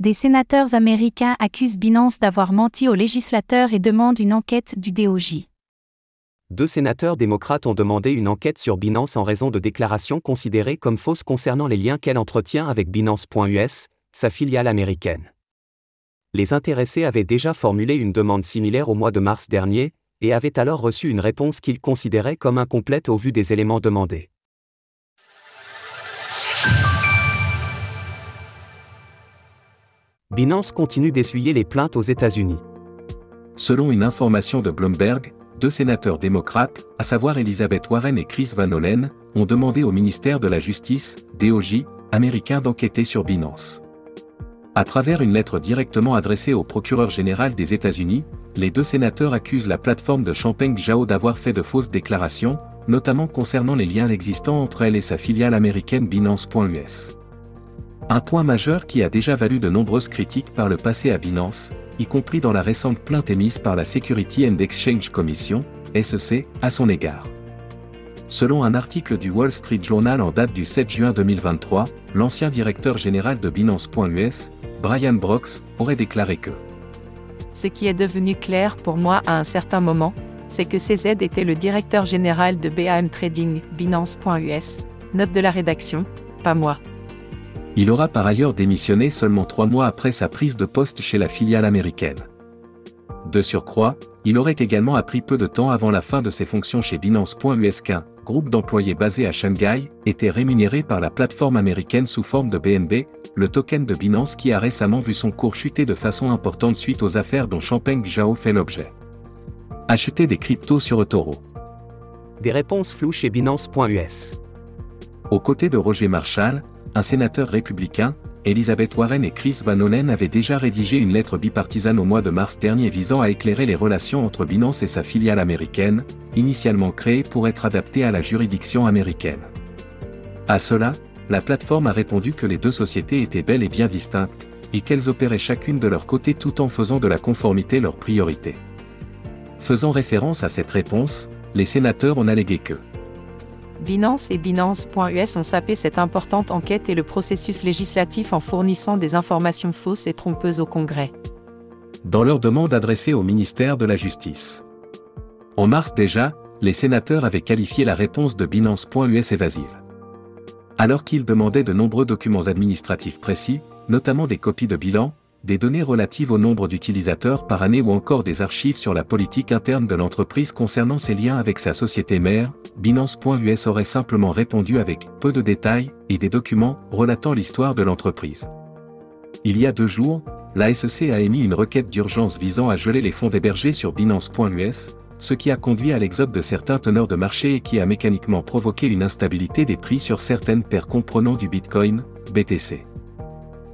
Des sénateurs américains accusent Binance d'avoir menti aux législateurs et demandent une enquête du DOJ. Deux sénateurs démocrates ont demandé une enquête sur Binance en raison de déclarations considérées comme fausses concernant les liens qu'elle entretient avec Binance.us, sa filiale américaine. Les intéressés avaient déjà formulé une demande similaire au mois de mars dernier, et avaient alors reçu une réponse qu'ils considéraient comme incomplète au vu des éléments demandés. Binance continue d'essuyer les plaintes aux États-Unis. Selon une information de Bloomberg, deux sénateurs démocrates, à savoir Elizabeth Warren et Chris Van Hollen, ont demandé au ministère de la Justice, DOJ, américain d'enquêter sur Binance. À travers une lettre directement adressée au procureur général des États-Unis, les deux sénateurs accusent la plateforme de Champagne Zhao d'avoir fait de fausses déclarations, notamment concernant les liens existants entre elle et sa filiale américaine Binance.us. Un point majeur qui a déjà valu de nombreuses critiques par le passé à Binance, y compris dans la récente plainte émise par la Security and Exchange Commission, SEC, à son égard. Selon un article du Wall Street Journal en date du 7 juin 2023, l'ancien directeur général de Binance.us, Brian Brooks, aurait déclaré que Ce qui est devenu clair pour moi à un certain moment, c'est que CZ était le directeur général de BAM Trading, Binance.us. Note de la rédaction, pas moi. Il aura par ailleurs démissionné seulement trois mois après sa prise de poste chez la filiale américaine. De surcroît, il aurait également appris peu de temps avant la fin de ses fonctions chez Binance.us qu'un groupe d'employés basé à Shanghai était rémunéré par la plateforme américaine sous forme de BNB, le token de Binance qui a récemment vu son cours chuter de façon importante suite aux affaires dont Champagne Zhao fait l'objet. Acheter des cryptos sur eToro. Des réponses floues chez Binance.us. Aux côtés de Roger Marshall, un sénateur républicain, Elizabeth Warren et Chris Van Hollen avaient déjà rédigé une lettre bipartisane au mois de mars dernier visant à éclairer les relations entre Binance et sa filiale américaine, initialement créée pour être adaptée à la juridiction américaine. À cela, la plateforme a répondu que les deux sociétés étaient bel et bien distinctes, et qu'elles opéraient chacune de leur côté tout en faisant de la conformité leur priorité. Faisant référence à cette réponse, les sénateurs ont allégué que Binance et Binance.us ont sapé cette importante enquête et le processus législatif en fournissant des informations fausses et trompeuses au Congrès. Dans leur demande adressée au ministère de la Justice. En mars déjà, les sénateurs avaient qualifié la réponse de Binance.us évasive. Alors qu'ils demandaient de nombreux documents administratifs précis, notamment des copies de bilan, des données relatives au nombre d'utilisateurs par année ou encore des archives sur la politique interne de l'entreprise concernant ses liens avec sa société mère, Binance.us aurait simplement répondu avec peu de détails et des documents relatant l'histoire de l'entreprise. Il y a deux jours, la SEC a émis une requête d'urgence visant à geler les fonds hébergés sur Binance.us, ce qui a conduit à l'exode de certains teneurs de marché et qui a mécaniquement provoqué une instabilité des prix sur certaines paires comprenant du Bitcoin, BTC.